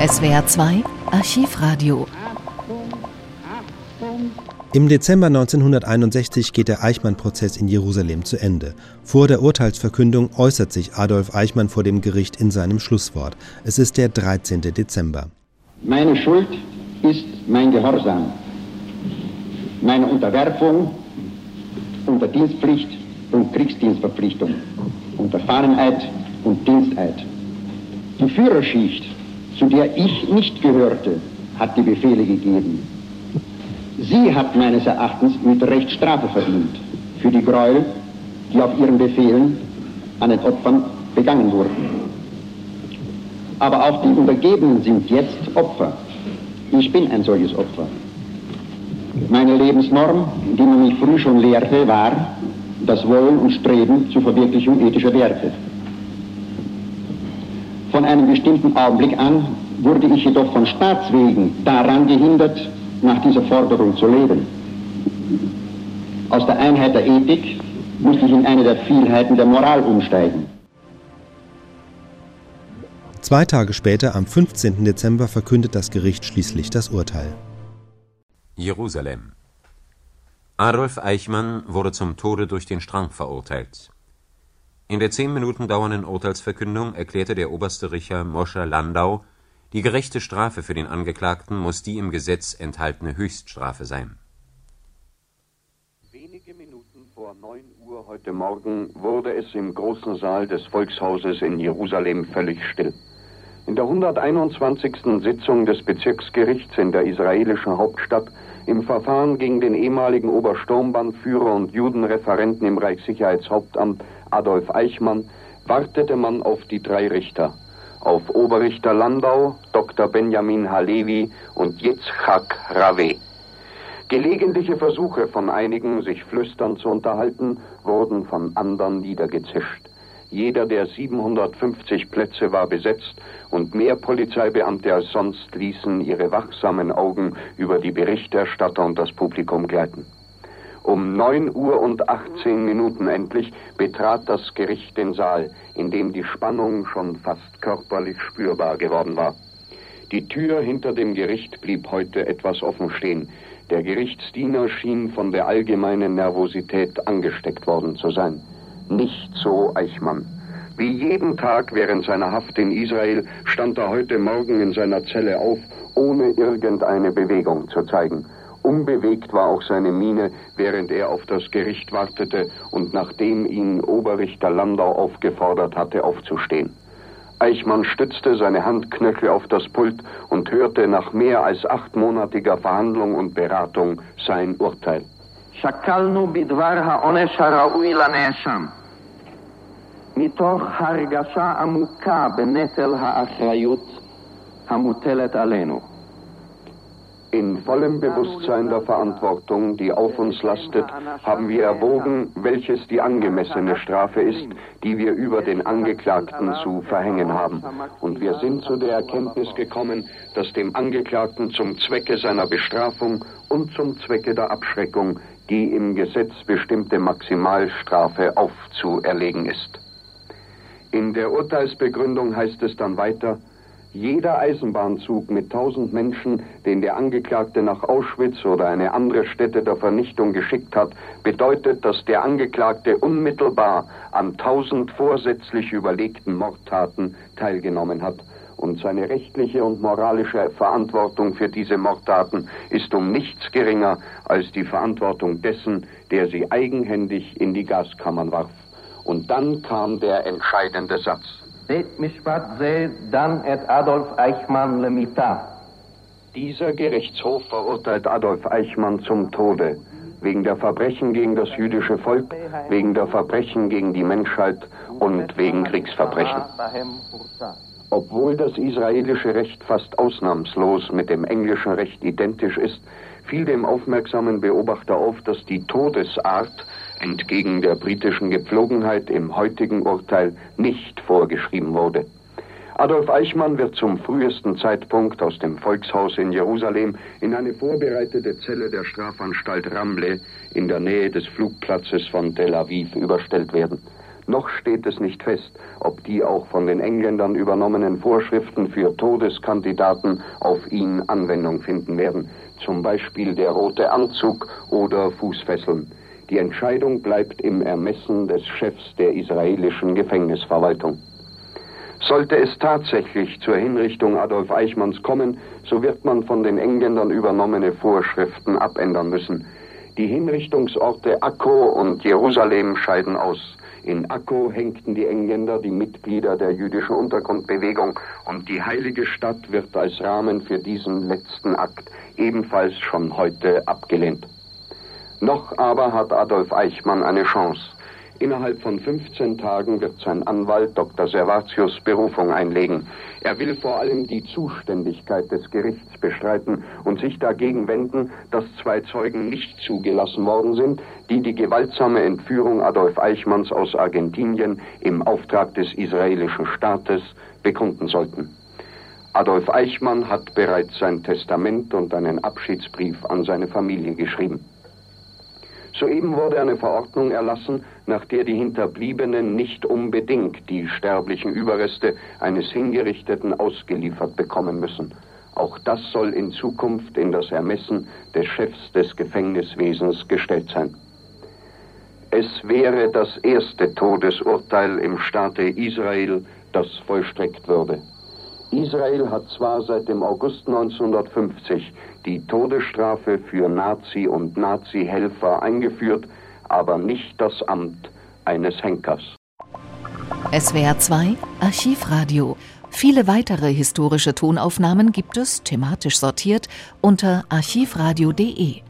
SWR 2 Archivradio. Im Dezember 1961 geht der Eichmann-Prozess in Jerusalem zu Ende. Vor der Urteilsverkündung äußert sich Adolf Eichmann vor dem Gericht in seinem Schlusswort. Es ist der 13. Dezember. Meine Schuld ist mein Gehorsam, meine Unterwerfung unter Dienstpflicht und Kriegsdienstverpflichtung, unter Fahneneid und Diensteid. Die Führerschicht, zu der ich nicht gehörte, hat die Befehle gegeben. Sie hat meines Erachtens mit Recht Strafe verdient für die Gräuel, die auf ihren Befehlen an den Opfern begangen wurden. Aber auch die Untergebenen sind jetzt Opfer. Ich bin ein solches Opfer. Meine Lebensnorm, die man mich früh schon lehrte, war das Wollen und Streben zur Verwirklichung ethischer Werte. Von einem bestimmten Augenblick an wurde ich jedoch von Staatswegen daran gehindert, nach dieser Forderung zu leben. Aus der Einheit der Ethik musste ich in eine der Vielheiten der Moral umsteigen. Zwei Tage später, am 15. Dezember, verkündet das Gericht schließlich das Urteil. Jerusalem Adolf Eichmann wurde zum Tode durch den Strang verurteilt. In der zehn Minuten dauernden Urteilsverkündung erklärte der oberste Richter Mosche Landau die gerechte Strafe für den Angeklagten muss die im Gesetz enthaltene Höchststrafe sein. Wenige Minuten vor 9 Uhr heute Morgen wurde es im großen Saal des Volkshauses in Jerusalem völlig still. In der 121. Sitzung des Bezirksgerichts in der israelischen Hauptstadt im Verfahren gegen den ehemaligen Obersturmbannführer und Judenreferenten im Reichssicherheitshauptamt Adolf Eichmann wartete man auf die drei Richter – auf Oberrichter Landau, Dr. Benjamin Halevi und Yitzchak Rave. Gelegentliche Versuche von einigen, sich flüsternd zu unterhalten, wurden von anderen niedergezischt. Jeder der 750 Plätze war besetzt und mehr Polizeibeamte als sonst ließen ihre wachsamen Augen über die Berichterstatter und das Publikum gleiten. Um 9 Uhr und 18 Minuten endlich betrat das Gericht den Saal, in dem die Spannung schon fast körperlich spürbar geworden war. Die Tür hinter dem Gericht blieb heute etwas offen stehen. Der Gerichtsdiener schien von der allgemeinen Nervosität angesteckt worden zu sein. Nicht so Eichmann. Wie jeden Tag während seiner Haft in Israel stand er heute Morgen in seiner Zelle auf, ohne irgendeine Bewegung zu zeigen. Unbewegt war auch seine Miene, während er auf das Gericht wartete und nachdem ihn Oberrichter Landau aufgefordert hatte, aufzustehen. Eichmann stützte seine Handknöchel auf das Pult und hörte nach mehr als achtmonatiger Verhandlung und Beratung sein Urteil. שקלנו בדבר העונש הראוי לנאשם. מתוך הרגשה עמוקה בנטל האחריות המוטלת עלינו. In vollem Bewusstsein der Verantwortung, die auf uns lastet, haben wir erwogen, welches die angemessene Strafe ist, die wir über den Angeklagten zu verhängen haben. Und wir sind zu der Erkenntnis gekommen, dass dem Angeklagten zum Zwecke seiner Bestrafung und zum Zwecke der Abschreckung die im Gesetz bestimmte Maximalstrafe aufzuerlegen ist. In der Urteilsbegründung heißt es dann weiter, jeder Eisenbahnzug mit tausend Menschen, den der Angeklagte nach Auschwitz oder eine andere Stätte der Vernichtung geschickt hat, bedeutet, dass der Angeklagte unmittelbar an tausend vorsätzlich überlegten Mordtaten teilgenommen hat. Und seine rechtliche und moralische Verantwortung für diese Mordtaten ist um nichts geringer als die Verantwortung dessen, der sie eigenhändig in die Gaskammern warf. Und dann kam der entscheidende Satz. Dieser Gerichtshof verurteilt Adolf Eichmann zum Tode wegen der Verbrechen gegen das jüdische Volk, wegen der Verbrechen gegen die Menschheit und wegen Kriegsverbrechen. Obwohl das israelische Recht fast ausnahmslos mit dem englischen Recht identisch ist, fiel dem aufmerksamen Beobachter auf, dass die Todesart entgegen der britischen Gepflogenheit im heutigen Urteil nicht vorgeschrieben wurde. Adolf Eichmann wird zum frühesten Zeitpunkt aus dem Volkshaus in Jerusalem in eine vorbereitete Zelle der Strafanstalt Ramle in der Nähe des Flugplatzes von Tel Aviv überstellt werden. Noch steht es nicht fest, ob die auch von den Engländern übernommenen Vorschriften für Todeskandidaten auf ihn Anwendung finden werden, zum Beispiel der rote Anzug oder Fußfesseln. Die Entscheidung bleibt im Ermessen des Chefs der israelischen Gefängnisverwaltung. Sollte es tatsächlich zur Hinrichtung Adolf Eichmanns kommen, so wird man von den Engländern übernommene Vorschriften abändern müssen. Die Hinrichtungsorte Akko und Jerusalem scheiden aus. In Akko hängten die Engländer die Mitglieder der jüdischen Untergrundbewegung und die heilige Stadt wird als Rahmen für diesen letzten Akt ebenfalls schon heute abgelehnt. Noch aber hat Adolf Eichmann eine Chance. Innerhalb von 15 Tagen wird sein Anwalt Dr. Servatius Berufung einlegen. Er will vor allem die Zuständigkeit des Gerichts bestreiten und sich dagegen wenden, dass zwei Zeugen nicht zugelassen worden sind, die die gewaltsame Entführung Adolf Eichmanns aus Argentinien im Auftrag des israelischen Staates bekunden sollten. Adolf Eichmann hat bereits sein Testament und einen Abschiedsbrief an seine Familie geschrieben. Soeben wurde eine Verordnung erlassen, nach der die Hinterbliebenen nicht unbedingt die sterblichen Überreste eines Hingerichteten ausgeliefert bekommen müssen. Auch das soll in Zukunft in das Ermessen des Chefs des Gefängniswesens gestellt sein. Es wäre das erste Todesurteil im Staate Israel, das vollstreckt würde. Israel hat zwar seit dem August 1950 die Todesstrafe für Nazi und Nazi-Helfer eingeführt, aber nicht das Amt eines Henkers. SWR 2 Archivradio. Viele weitere historische Tonaufnahmen gibt es, thematisch sortiert, unter archivradio.de.